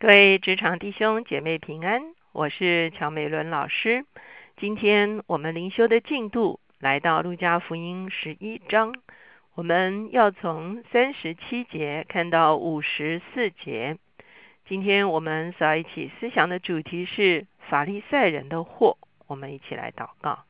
各位职场弟兄姐妹平安，我是乔美伦老师。今天我们灵修的进度来到路加福音十一章，我们要从三十七节看到五十四节。今天我们所要一起思想的主题是法利赛人的祸。我们一起来祷告，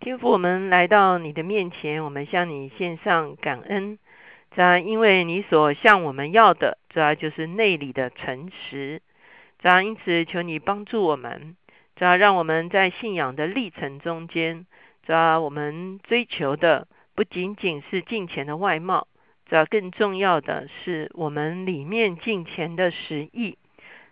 天父，我们来到你的面前，我们向你献上感恩。在因为你所向我们要的，主要就是内里的诚实。主要因此求你帮助我们，主要让我们在信仰的历程中间，主要我们追求的不仅仅是金钱的外貌，主要更重要的是我们里面金钱的实意。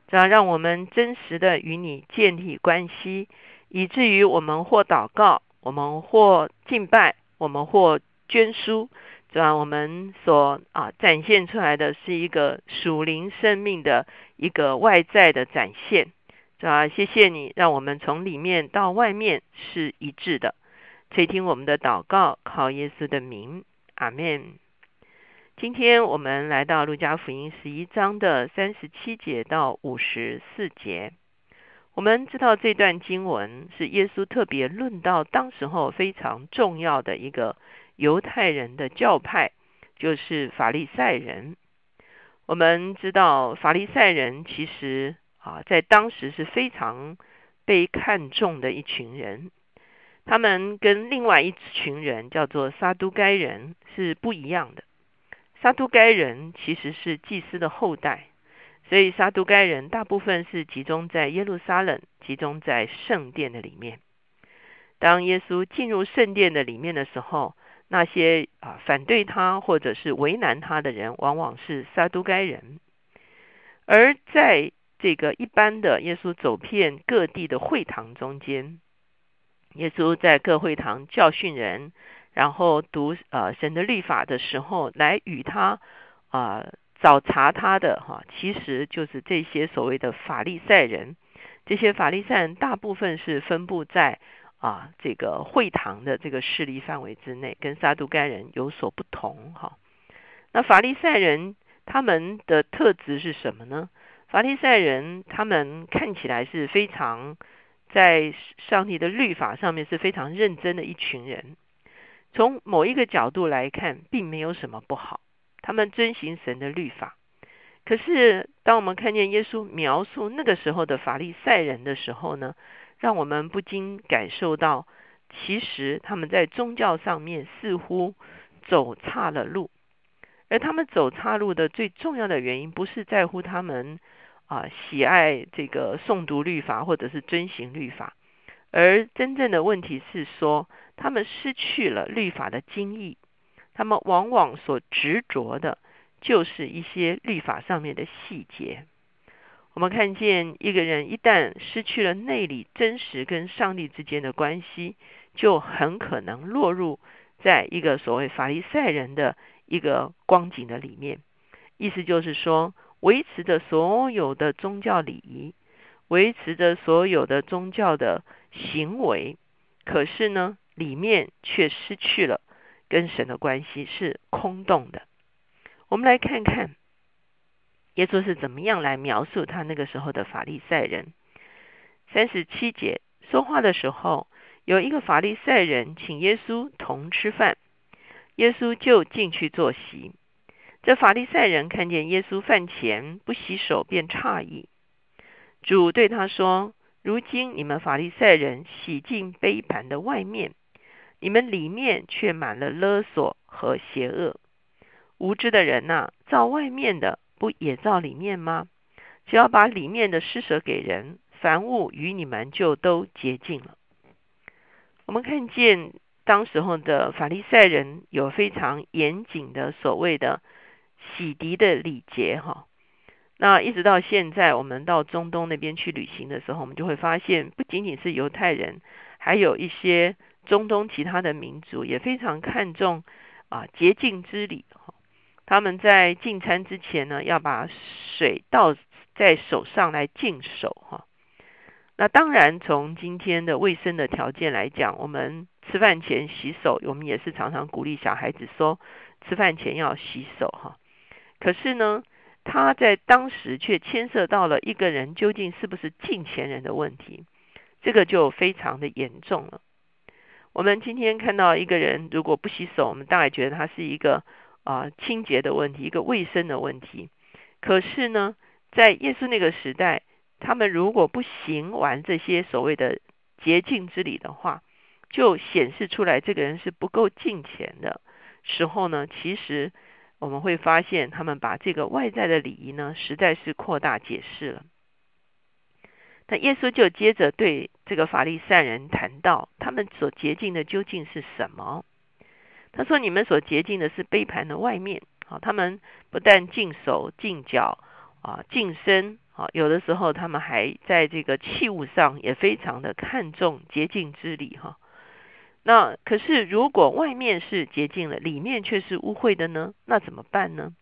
主要让我们真实的与你建立关系，以至于我们或祷告，我们或敬拜，我们或捐书。主要我们所啊展现出来的是一个属灵生命的一个外在的展现。主要谢谢你，让我们从里面到外面是一致的。垂听我们的祷告，靠耶稣的名，阿门。今天我们来到路加福音十一章的三十七节到五十四节。我们知道这段经文是耶稣特别论到当时候非常重要的一个。犹太人的教派就是法利赛人。我们知道法利赛人其实啊，在当时是非常被看重的一群人。他们跟另外一群人叫做撒都该人是不一样的。撒都该人其实是祭司的后代，所以撒都该人大部分是集中在耶路撒冷，集中在圣殿的里面。当耶稣进入圣殿的里面的时候，那些啊反对他或者是为难他的人，往往是撒都该人。而在这个一般的耶稣走遍各地的会堂中间，耶稣在各会堂教训人，然后读呃神的律法的时候，来与他啊找茬他的哈，其实就是这些所谓的法利赛人。这些法利赛人大部分是分布在。啊，这个会堂的这个势力范围之内，跟撒都该人有所不同哈。那法利赛人他们的特质是什么呢？法利赛人他们看起来是非常在上帝的律法上面是非常认真的一群人。从某一个角度来看，并没有什么不好，他们遵行神的律法。可是，当我们看见耶稣描述那个时候的法利赛人的时候呢？让我们不禁感受到，其实他们在宗教上面似乎走岔了路，而他们走岔路的最重要的原因，不是在乎他们啊喜爱这个诵读律法或者是遵行律法，而真正的问题是说，他们失去了律法的精义，他们往往所执着的，就是一些律法上面的细节。我们看见一个人一旦失去了内里真实跟上帝之间的关系，就很可能落入在一个所谓法利赛人的一个光景的里面。意思就是说，维持着所有的宗教礼仪，维持着所有的宗教的行为，可是呢，里面却失去了跟神的关系，是空洞的。我们来看看。耶稣是怎么样来描述他那个时候的法利赛人？三十七节说话的时候，有一个法利赛人请耶稣同吃饭，耶稣就进去坐席。这法利赛人看见耶稣饭前不洗手，便诧异。主对他说：“如今你们法利赛人洗净杯盘的外面，你们里面却满了勒索和邪恶。无知的人呐，照外面的。”不也照里面吗？只要把里面的施舍给人，凡物与你们就都洁净了。我们看见当时候的法利赛人有非常严谨的所谓的洗涤的礼节，哈。那一直到现在，我们到中东那边去旅行的时候，我们就会发现，不仅仅是犹太人，还有一些中东其他的民族也非常看重啊洁净之礼，他们在进餐之前呢，要把水倒在手上来净手哈。那当然，从今天的卫生的条件来讲，我们吃饭前洗手，我们也是常常鼓励小孩子说，吃饭前要洗手哈。可是呢，他在当时却牵涉到了一个人究竟是不是近前人的问题，这个就非常的严重了。我们今天看到一个人如果不洗手，我们大概觉得他是一个啊清洁的问题，一个卫生的问题。可是呢，在耶稣那个时代，他们如果不行完这些所谓的洁净之礼的话，就显示出来这个人是不够敬虔的时候呢，其实我们会发现，他们把这个外在的礼仪呢，实在是扩大解释了。那耶稣就接着对这个法利赛人谈到，他们所洁净的究竟是什么？他说：“你们所洁净的是杯盘的外面。啊，他们不但净手、净脚啊、净身啊，有的时候他们还在这个器物上也非常的看重洁净之礼。哈，那可是如果外面是洁净了，里面却是污秽的呢？那怎么办呢？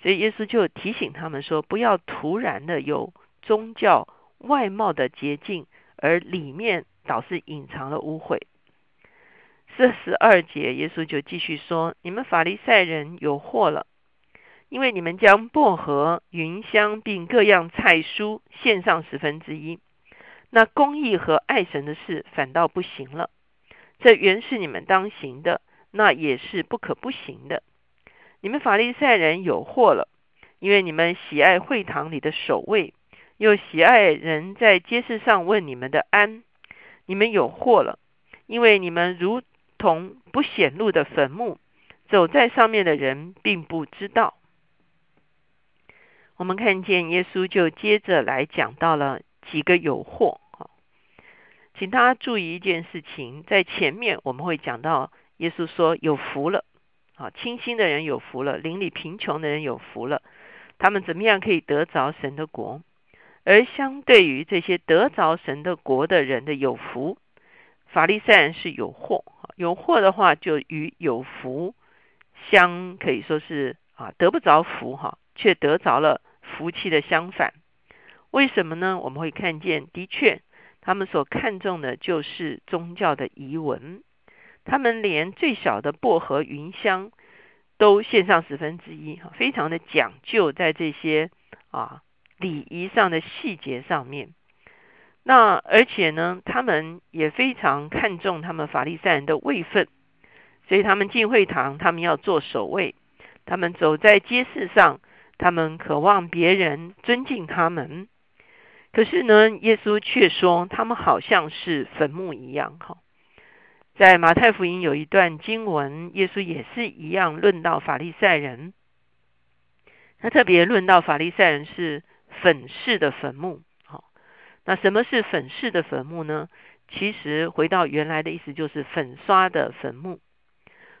所以耶稣就提醒他们说：不要突然的有宗教。”外貌的洁净，而里面倒是隐藏了污秽。四十二节，耶稣就继续说：“你们法利赛人有祸了，因为你们将薄荷、芸香并各样菜蔬献上十分之一，那公义和爱神的事反倒不行了。这原是你们当行的，那也是不可不行的。你们法利赛人有祸了，因为你们喜爱会堂里的守卫。”又喜爱人在街市上问你们的安，你们有祸了，因为你们如同不显露的坟墓，走在上面的人并不知道。我们看见耶稣就接着来讲到了几个有祸。请大家注意一件事情，在前面我们会讲到耶稣说有福了，啊，清心的人有福了，邻里贫穷的人有福了，他们怎么样可以得着神的国？而相对于这些得着神的国的人的有福，法利赛人是有祸。有祸的话，就与有福相可以说是啊得不着福哈，却得着了福气的相反。为什么呢？我们会看见，的确，他们所看重的就是宗教的仪文，他们连最小的薄荷、云香都献上十分之一，非常的讲究在这些啊。礼仪上的细节上面，那而且呢，他们也非常看重他们法利赛人的位分，所以他们进会堂，他们要做守卫；他们走在街市上，他们渴望别人尊敬他们。可是呢，耶稣却说他们好像是坟墓一样。哈，在马太福音有一段经文，耶稣也是一样论到法利赛人，他特别论到法利赛人是。粉饰的坟墓，那什么是粉饰的坟墓呢？其实回到原来的意思就是粉刷的坟墓。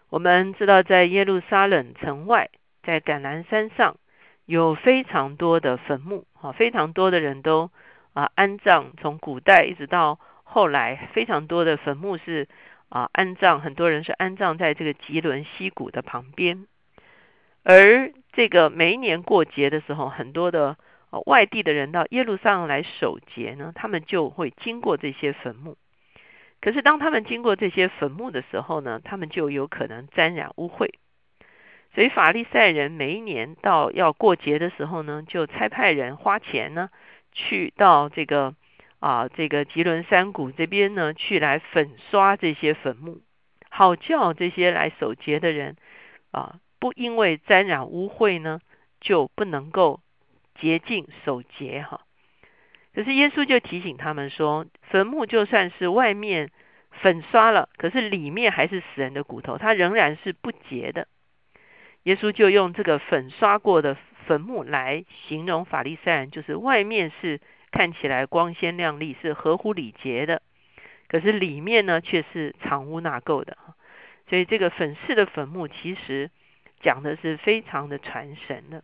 我们知道，在耶路撒冷城外，在橄榄山上有非常多的坟墓，啊，非常多的人都啊安葬。从古代一直到后来，非常多的坟墓是啊安葬，很多人是安葬在这个吉伦溪谷的旁边。而这个每一年过节的时候，很多的。外地的人到耶路撒冷来守节呢，他们就会经过这些坟墓。可是当他们经过这些坟墓的时候呢，他们就有可能沾染污秽。所以法利赛人每一年到要过节的时候呢，就差派人花钱呢，去到这个啊这个吉伦山谷这边呢，去来粉刷这些坟墓，好叫这些来守节的人啊，不因为沾染污秽呢，就不能够。洁净守节哈，可是耶稣就提醒他们说，坟墓就算是外面粉刷了，可是里面还是死人的骨头，它仍然是不洁的。耶稣就用这个粉刷过的坟墓来形容法利赛人，就是外面是看起来光鲜亮丽，是合乎礼节的，可是里面呢却是藏污纳垢的。所以这个粉饰的坟墓其实讲的是非常的传神的。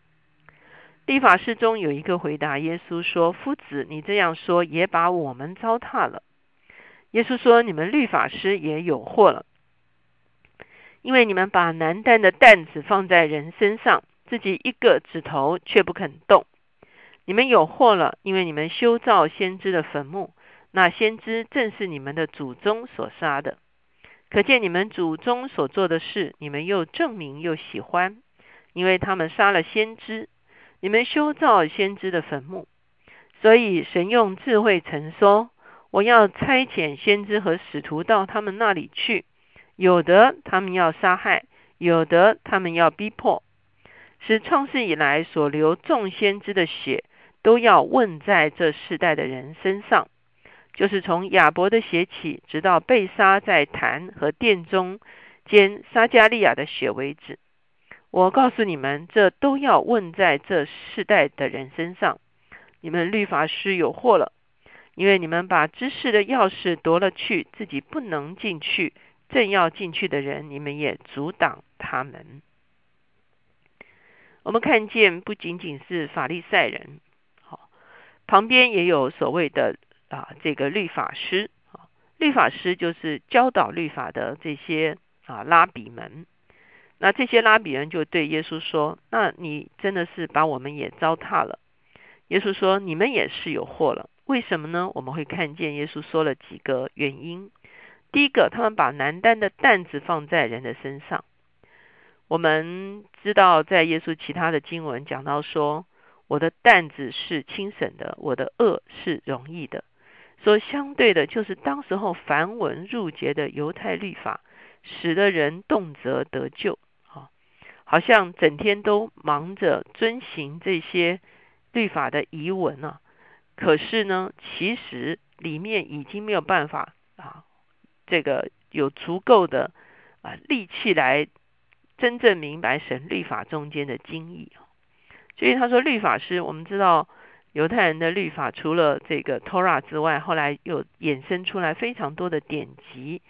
立法师中有一个回答耶稣说：“夫子，你这样说也把我们糟蹋了。”耶稣说：“你们律法师也有祸了，因为你们把难担的担子放在人身上，自己一个指头却不肯动。你们有祸了，因为你们修造先知的坟墓，那先知正是你们的祖宗所杀的。可见你们祖宗所做的事，你们又证明又喜欢，因为他们杀了先知。”你们修造先知的坟墓。所以神用智慧曾说：“我要差遣先知和使徒到他们那里去，有的他们要杀害，有的他们要逼迫，使创世以来所流众先知的血都要问在这世代的人身上，就是从亚伯的血起，直到被杀在坛和殿中间撒加利亚的血为止。我告诉你们，这都要问在这世代的人身上。”你们律法师有祸了，因为你们把知识的钥匙夺了去，自己不能进去；正要进去的人，你们也阻挡他们。我们看见不仅仅是法利赛人，好，旁边也有所谓的啊，这个律法师啊，律法师就是教导律法的这些啊拉比们。那这些拉比人就对耶稣说：“那你真的是把我们也糟蹋了。”耶稣说：“你们也是有祸了，为什么呢？我们会看见耶稣说了几个原因。第一个，他们把难担的担子放在人的身上。我们知道，在耶稣其他的经文讲到说：‘我的担子是轻省的，我的恶是容易的。’说相对的，就是当时候繁文缛节的犹太律法，使得人动辄得救。好像整天都忙着遵行这些。”律法的遗文呢？可是呢，其实里面已经没有办法啊，这个有足够的啊力气来真正明白神律法中间的精义所以他说，律法师，我们知道犹太人的律法除了这个 Torah 之外，后来又衍生出来非常多的典籍，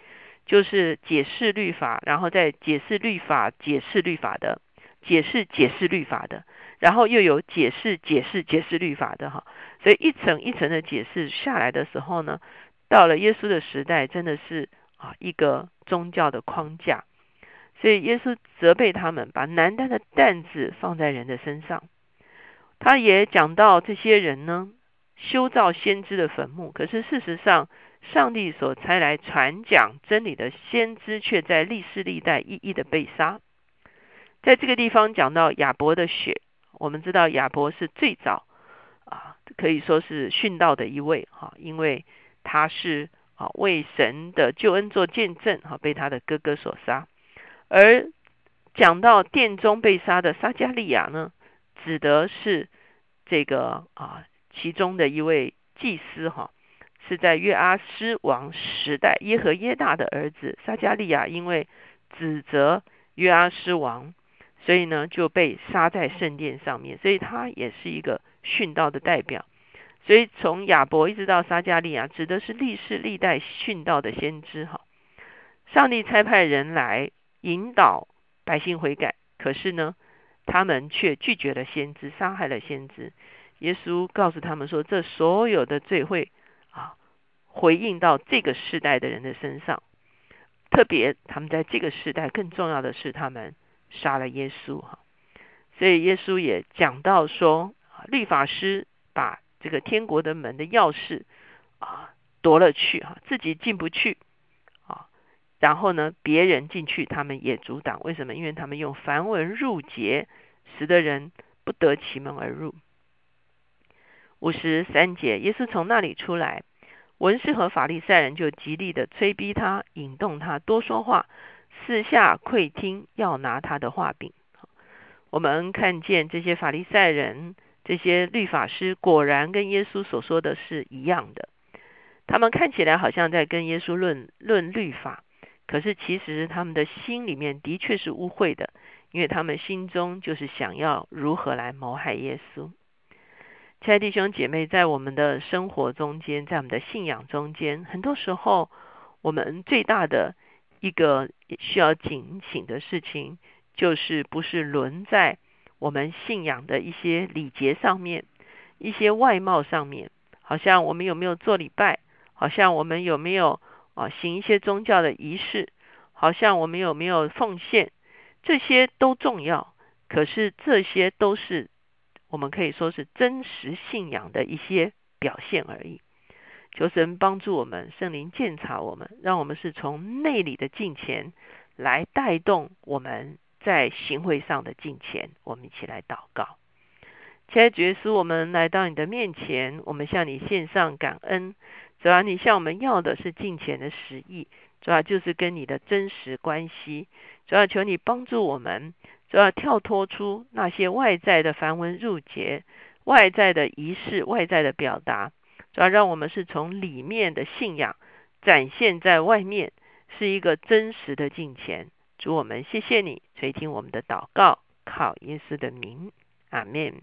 就是解释律法，然后再解释律法、解释律法的、解释解释律法的。然后又有解释、解释、解释律法的哈，所以一层一层的解释下来的时候呢，到了耶稣的时代，真的是啊一个宗教的框架。所以耶稣责备他们，把难担的担子放在人的身上。他也讲到这些人呢，修造先知的坟墓，可是事实上，上帝所差来传讲真理的先知，却在历世历代一一的被杀。在这个地方讲到亚伯的血。我们知道亚伯是最早啊，可以说是殉道的一位哈，因为他是啊为神的救恩做见证哈，被他的哥哥所杀。而讲到殿中被杀的撒加利亚呢，指的是这个啊其中的一位祭司哈，是在约阿斯王时代耶和耶大的儿子撒加利亚，因为指责约阿斯王。所以呢，就被杀在圣殿上面，所以他也是一个殉道的代表。所以从亚伯一直到撒加利亚，指的是历世历代殉道的先知。哈，上帝差派人来引导百姓悔改，可是呢，他们却拒绝了先知，杀害了先知。耶稣告诉他们说，这所有的罪会啊，回应到这个世代的人的身上。特别他们在这个时代，更重要的是他们。杀了耶稣哈，所以耶稣也讲到说，律法师把这个天国的门的钥匙啊夺了去哈，自己进不去啊，然后呢，别人进去他们也阻挡，为什么？因为他们用繁文入节，使得人不得其门而入。五十三节，耶稣从那里出来，文士和法利赛人就极力的催逼他，引动他多说话。四下窥听，要拿他的画饼。我们看见这些法利赛人、这些律法师，果然跟耶稣所说的是一样的。他们看起来好像在跟耶稣论论律法，可是其实他们的心里面的确是污秽的，因为他们心中就是想要如何来谋害耶稣。亲爱的弟兄姐妹，在我们的生活中间，在我们的信仰中间，很多时候我们最大的。一个需要警醒的事情，就是不是轮在我们信仰的一些礼节上面，一些外貌上面，好像我们有没有做礼拜，好像我们有没有啊行一些宗教的仪式，好像我们有没有奉献，这些都重要。可是这些都是我们可以说是真实信仰的一些表现而已。求神帮助我们，圣灵鉴察我们，让我们是从内里的敬虔来带动我们在行为上的敬虔。我们一起来祷告，亲爱的耶稣，我们来到你的面前，我们向你献上感恩。主要你向我们要的是金钱的实意，主要就是跟你的真实关系。主要求你帮助我们，都要跳脱出那些外在的繁文缛节、外在的仪式、外在的表达，主要让我们是从里面的信仰展现在外面，是一个真实的敬虔。主我们谢谢你垂听我们的祷告，靠耶稣的名，阿门。